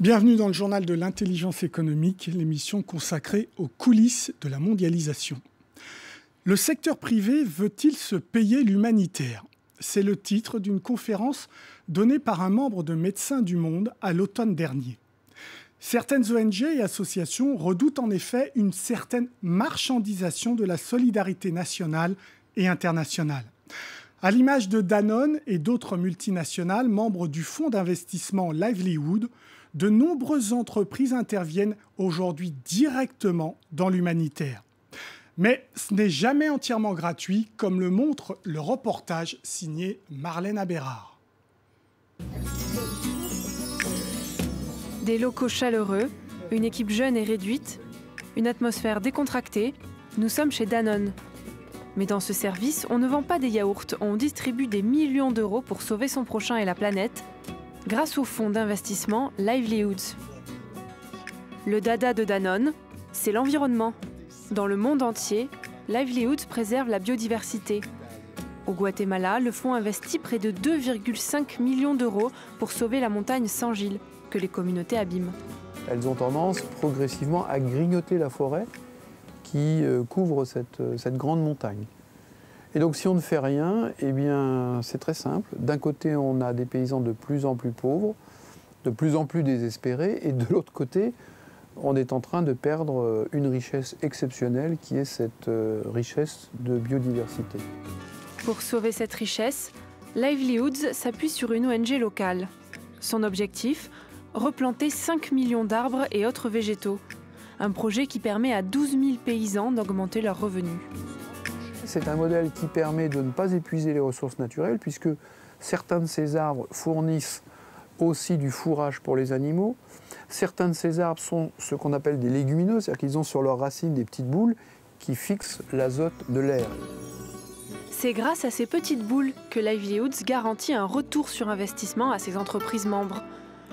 Bienvenue dans le journal de l'intelligence économique, l'émission consacrée aux coulisses de la mondialisation. Le secteur privé veut-il se payer l'humanitaire? C'est le titre d'une conférence donnée par un membre de Médecins du Monde à l'automne dernier. Certaines ONG et associations redoutent en effet une certaine marchandisation de la solidarité nationale et internationale. À l'image de Danone et d'autres multinationales membres du fonds d'investissement Livelihood, de nombreuses entreprises interviennent aujourd'hui directement dans l'humanitaire. Mais ce n'est jamais entièrement gratuit, comme le montre le reportage signé Marlène Abérard. Des locaux chaleureux, une équipe jeune et réduite, une atmosphère décontractée, nous sommes chez Danone. Mais dans ce service, on ne vend pas des yaourts, on distribue des millions d'euros pour sauver son prochain et la planète, grâce au fonds d'investissement Livelihoods. Le dada de Danone, c'est l'environnement. Dans le monde entier, Livelihoods préserve la biodiversité. Au Guatemala, le fonds investit près de 2,5 millions d'euros pour sauver la montagne Saint-Gilles, que les communautés abîment. Elles ont tendance progressivement à grignoter la forêt qui euh, couvre euh, cette grande montagne. Et donc si on ne fait rien, eh bien c'est très simple. D'un côté, on a des paysans de plus en plus pauvres, de plus en plus désespérés, et de l'autre côté, on est en train de perdre euh, une richesse exceptionnelle qui est cette euh, richesse de biodiversité. Pour sauver cette richesse, Livelihoods s'appuie sur une ONG locale. Son objectif Replanter 5 millions d'arbres et autres végétaux. Un projet qui permet à 12 000 paysans d'augmenter leurs revenus. C'est un modèle qui permet de ne pas épuiser les ressources naturelles puisque certains de ces arbres fournissent aussi du fourrage pour les animaux. Certains de ces arbres sont ce qu'on appelle des légumineux, c'est-à-dire qu'ils ont sur leurs racines des petites boules qui fixent l'azote de l'air. C'est grâce à ces petites boules que Livelihoods garantit un retour sur investissement à ses entreprises membres.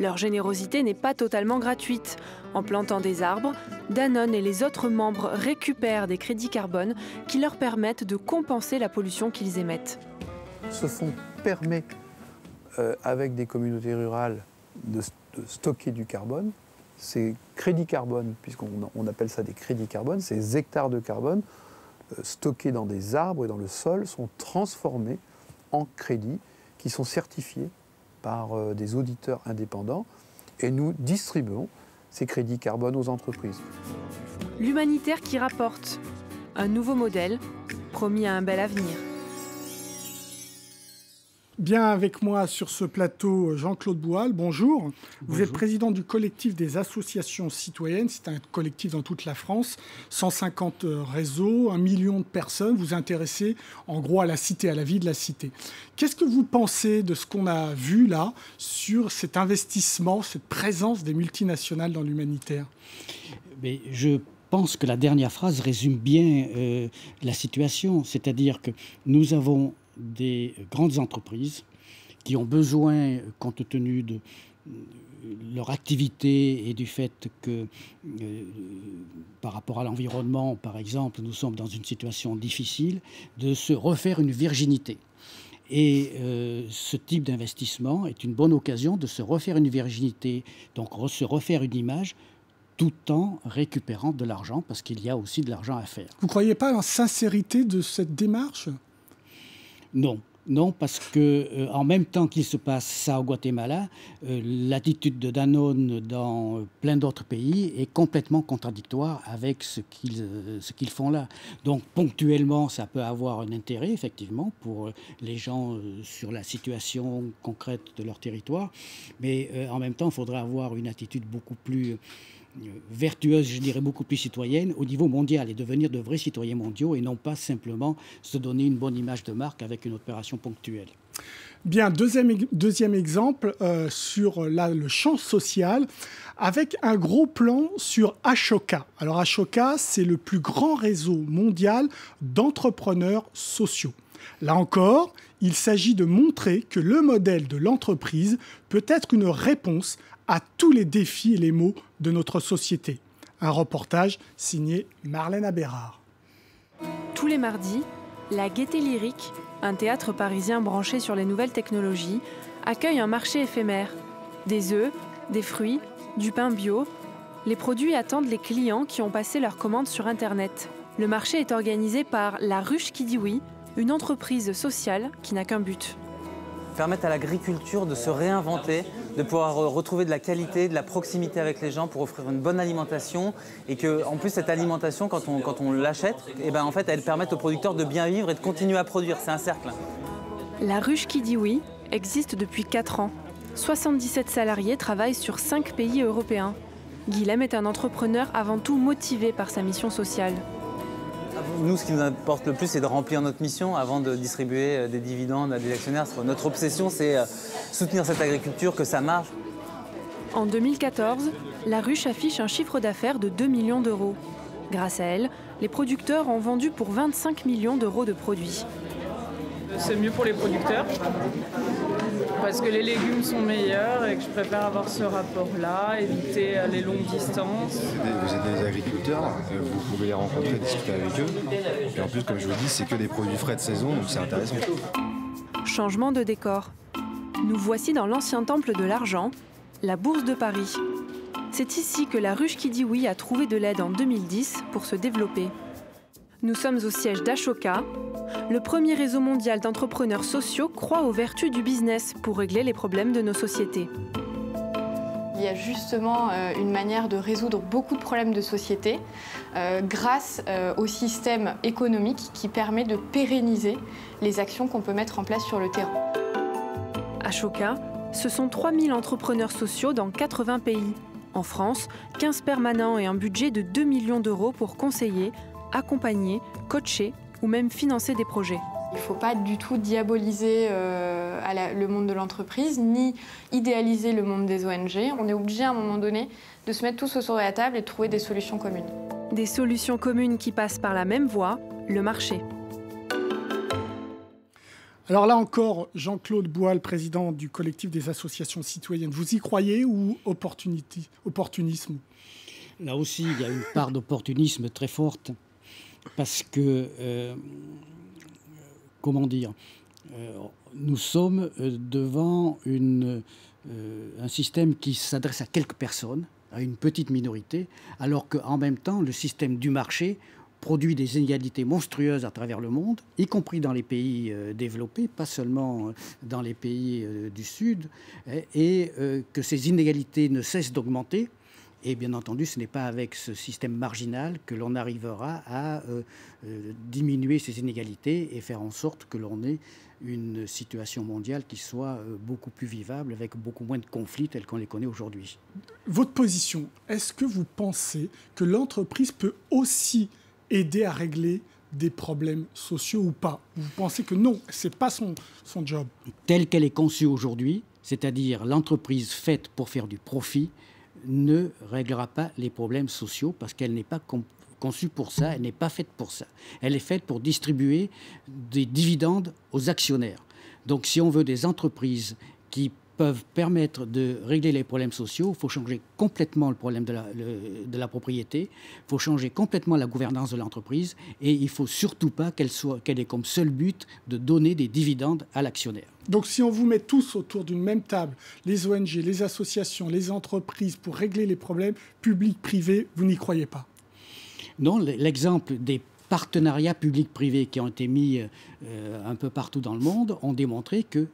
Leur générosité n'est pas totalement gratuite. En plantant des arbres, Danone et les autres membres récupèrent des crédits carbone qui leur permettent de compenser la pollution qu'ils émettent. Ce fonds permet, euh, avec des communautés rurales, de, stocker du carbone. Ces crédits carbone, puisqu'on on appelle ça des crédits carbone, ces hectares de carbone euh, stockés dans des arbres et dans le sol sont transformés en crédits qui sont certifiés par euh, des auditeurs indépendants et nous distribuons ces crédits carbone aux entreprises. L'humanitaire qui rapporte un nouveau modèle promis à un bel avenir. Bien avec moi sur ce plateau, Jean-Claude Boual, bonjour. bonjour. Vous êtes président du collectif des associations citoyennes. C'est un collectif dans toute la France, 150 réseaux, un million de personnes. Vous intéressez en gros à la cité, à la vie de la cité. Qu'est-ce que vous pensez de ce qu'on a vu là sur cet investissement, cette présence des multinationales dans l'humanitaire? Mais je pense que la dernière phrase résume bien euh, la situation, c'est-à-dire que nous avons des grandes entreprises qui ont besoin, compte tenu de leur activité et du fait que euh, par rapport à l'environnement, par exemple, nous sommes dans une situation difficile, de se refaire une virginité. Et euh, ce type d'investissement est une bonne occasion de se refaire une virginité, donc se refaire une image tout en récupérant de l'argent, parce qu'il y a aussi de l'argent à faire. Vous ne croyez pas en sincérité de cette démarche? Non. Non, parce que euh, en même temps qu'il se passe ça au Guatemala, euh, l'attitude de Danone dans plein d'autres pays est complètement contradictoire avec ce qu'ils euh, font là. Donc ponctuellement, ça peut avoir un intérêt effectivement pour les gens euh, sur la situation concrète de leur territoire, mais euh, en même temps, il faudrait avoir une attitude beaucoup plus vertueuse, je dirais beaucoup plus citoyenne au niveau mondial et devenir de vrais citoyens mondiaux et non pas simplement se donner une bonne image de marque avec une opération ponctuelle. Bien, deuxième, deuxième exemple euh, sur le champ social, avec un gros plan sur Ashoka. Alors Ashoka, c'est le plus grand réseau mondial d'entrepreneurs sociaux. Là encore, il s'agit de montrer que le modèle de l'entreprise peut être une réponse à tous les défis et les maux de notre société. Un reportage signé Marlène Abérard. Tous les mardis, la Gaieté Lyrique, un théâtre parisien branché sur les nouvelles technologies, accueille un marché éphémère. Des œufs, des fruits, Du pain bio, les produits attendent les clients qui ont passé leur commande sur Internet. Le marché est organisé par La Ruche qui dit oui, une entreprise sociale qui n'a qu'un but. Permettre à l'agriculture de se réinventer, de pouvoir retrouver de la qualité, de la proximité avec les gens pour offrir une bonne alimentation et que, en plus, cette alimentation, quand on, quand on l'achète, eh ben, en fait, elle permet aux producteurs de bien vivre et de continuer à produire. C'est un cercle. La ruche qui dit oui existe depuis 4 ans. 77 salariés travaillent sur 5 pays européens. Guilhem est un entrepreneur avant tout motivé par sa mission sociale. Nous, ce qui nous importe le plus, c'est de remplir notre mission avant de distribuer euh, des dividendes à des actionnaires. Notre obsession, c'est euh, soutenir cette agriculture, que ça marche. En 2014, la ruche affiche un chiffre d'affaires de 2 millions d'euros. Grâce à elle, les producteurs ont vendu pour 25 millions d'euros de produits. C'est mieux pour les producteurs? Parce que les légumes sont meilleurs et que je préfère avoir ce rapport-là, éviter euh, les longues distances. Vous êtes des agriculteurs, euh, vous pouvez les rencontrer, discuter avec eux. Et en plus, comme je vous dis, c'est que des produits frais de saison, donc c'est intéressant. Changement de décor. Nous voici dans l'ancien temple de l'argent, la Bourse de Paris. C'est ici que la ruche qui dit oui a trouvé de l'aide en 2010 pour se développer. Nous sommes au siège d'Ashoka. Le premier réseau mondial d'entrepreneurs sociaux croit aux vertus du business pour régler les problèmes de nos sociétés. Il y a justement euh, une manière de résoudre beaucoup de problèmes de société euh, grâce euh, au système économique qui permet de pérenniser les actions qu'on peut mettre en place sur le terrain. Ashoka, ce sont 3000 entrepreneurs sociaux dans 80 pays. En France, 15 permanents et un budget de 2 millions d'euros pour conseiller, accompagner, coacher ou même financer des projets. Il ne faut pas du tout diaboliser euh, le monde de l'entreprise, ni idéaliser le monde des ONG. On est obligé à un moment donné de se mettre tous autour de la table et de trouver des solutions communes. Des solutions communes qui passent par la même voie, le marché. Alors là encore, Jean-Claude Boal, président du collectif des associations citoyennes, vous y croyez ou opportunisme? Là aussi, il y a une part d'opportunisme très forte parce que, euh, comment dire, euh, nous sommes euh, devant un système qui s'adresse à quelques personnes, à une petite minorité, alors qu'en même temps, le système du marché produit des inégalités monstrueuses à travers le monde, y compris dans les pays développés, pas seulement dans les pays du Sud, et que ces inégalités ne cessent d'augmenter et bien entendu, ce n'est pas avec ce système marginal que l'on arrivera à euh, euh, diminuer ces inégalités et faire en sorte que l'on ait une situation mondiale qui soit euh, beaucoup plus vivable, avec beaucoup moins de conflits tels qu'on les connaît aujourd'hui. Votre position, est-ce que vous pensez que l'entreprise peut aussi aider à régler des problèmes sociaux ou pas? Vous pensez que non, ce n'est pas son, son job? Telle qu'elle est conçue aujourd'hui, c'est-à-dire l'entreprise faite pour faire du profit, ne réglera pas les problèmes sociaux parce qu'elle n'est pas conçue pour ça, elle n'est pas faite pour ça. Elle est faite pour distribuer des dividendes aux actionnaires. Donc si on veut des entreprises qui peuvent permettre de régler les problèmes sociaux, il faut changer complètement le problème de la, de la propriété, il faut changer complètement la gouvernance de l'entreprise et il ne faut surtout pas qu'elle qu'elle ait comme seul but de donner des dividendes à l'actionnaire. Donc si on vous met tous autour d'une même table, les ONG, les associations, les entreprises, pour régler les problèmes publics, privés, vous n'y croyez pas? Non, l'exemple des partenariats publics-privés qui ont été mis euh, un peu partout dans le monde ont démontré que,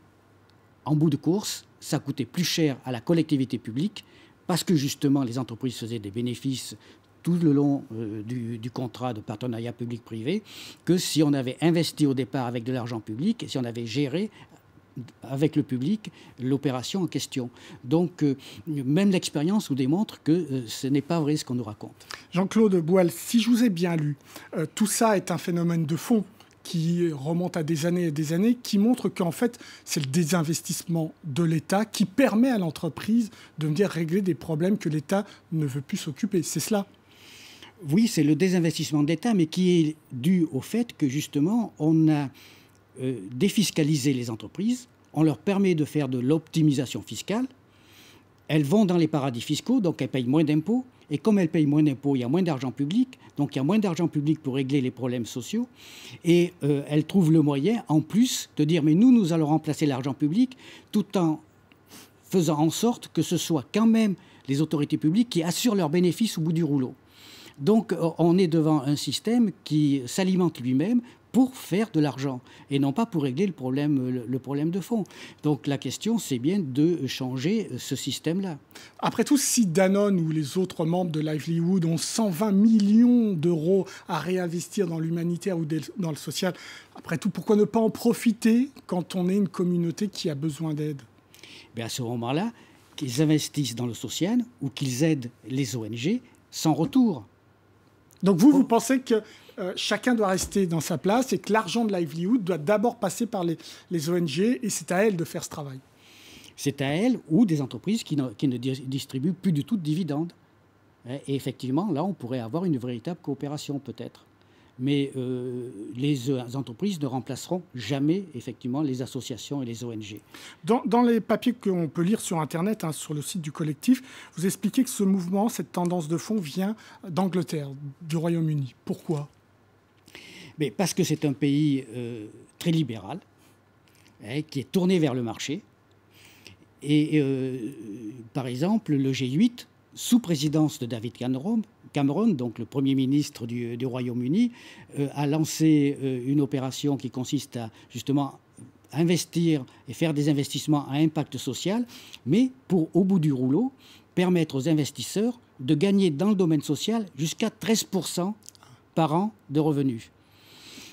en bout de course, ça coûtait plus cher à la collectivité publique parce que justement les entreprises faisaient des bénéfices tout le long euh, du, contrat de partenariat public-privé que si on avait investi au départ avec de l'argent public et si on avait géré avec le public l'opération en question. Donc, euh, même l'expérience nous démontre que euh, ce n'est pas vrai ce qu'on nous raconte. Jean-Claude Boal, si je vous ai bien lu, tout ça est un phénomène de fond qui remonte à des années et des années, qui montre qu'en fait, c'est le désinvestissement de l'État qui permet à l'entreprise de venir régler des problèmes que l'État ne veut plus s'occuper. C'est cela. Oui, c'est le désinvestissement de l'État, mais qui est dû au fait que justement, on a euh, défiscaliser les entreprises, on leur permet de faire de l'optimisation fiscale, elles vont dans les paradis fiscaux, donc elles payent moins d'impôts, et comme elles payent moins d'impôts, il y a moins d'argent public, donc il y a moins d'argent public pour régler les problèmes sociaux, et euh, elles trouvent le moyen, en plus, de dire, mais nous, nous allons remplacer l'argent public, tout en faisant en sorte que ce soit quand même les autorités publiques qui assurent leurs bénéfices au bout du rouleau. Donc on est devant un système qui s'alimente lui-même pour faire de l'argent et non pas pour régler le problème, le, problème de fond. Donc la question, c'est bien de changer ce système-là. Après tout, si Danone ou les autres membres de Livelihood ont 120 millions d'euros à réinvestir dans l'humanitaire ou dans le social, après tout, pourquoi ne pas en profiter quand on est une communauté qui a besoin d'aide? À ce moment-là, qu'ils investissent dans le social ou qu'ils aident les ONG sans retour. Donc vous, vous pensez que euh, chacun doit rester dans sa place et que l'argent de Livelihood doit d'abord passer par les, ONG et c'est à elles de faire ce travail. C'est à elles ou des entreprises qui ne, qui ne distribuent plus du tout de dividendes. Et effectivement, là, on pourrait avoir une véritable coopération peut-être mais euh, les entreprises ne remplaceront jamais effectivement les associations et les ONG. Dans, les papiers qu'on peut lire sur Internet, hein, sur le site du collectif, vous expliquez que ce mouvement, cette tendance de fond vient d'Angleterre, du Royaume-Uni. Pourquoi? Mais Parce que c'est un pays euh, très libéral, hein, qui est tourné vers le marché. Et euh, par exemple, le G8, sous présidence de David Cameron, Cameron, donc le Premier ministre du, Royaume-Uni, euh, a lancé une opération qui consiste à justement investir et faire des investissements à impact social, mais pour, au bout du rouleau, permettre aux investisseurs de gagner dans le domaine social jusqu'à 13% par an de revenus.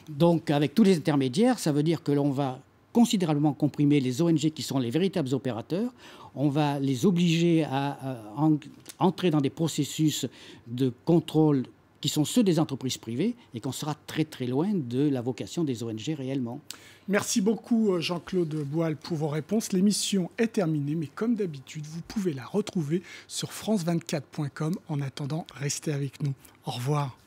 Donc avec tous les intermédiaires, ça veut dire que l'on va considérablement comprimer les ONG qui sont les véritables opérateurs. On va les obliger à, entrer dans des processus de contrôle qui sont ceux des entreprises privées et qu'on sera très très loin de la vocation des ONG réellement. Merci beaucoup euh, Jean-Claude Boal pour vos réponses. L'émission est terminée, mais comme d'habitude, vous pouvez la retrouver sur france24.com. En attendant, restez avec nous. Au revoir.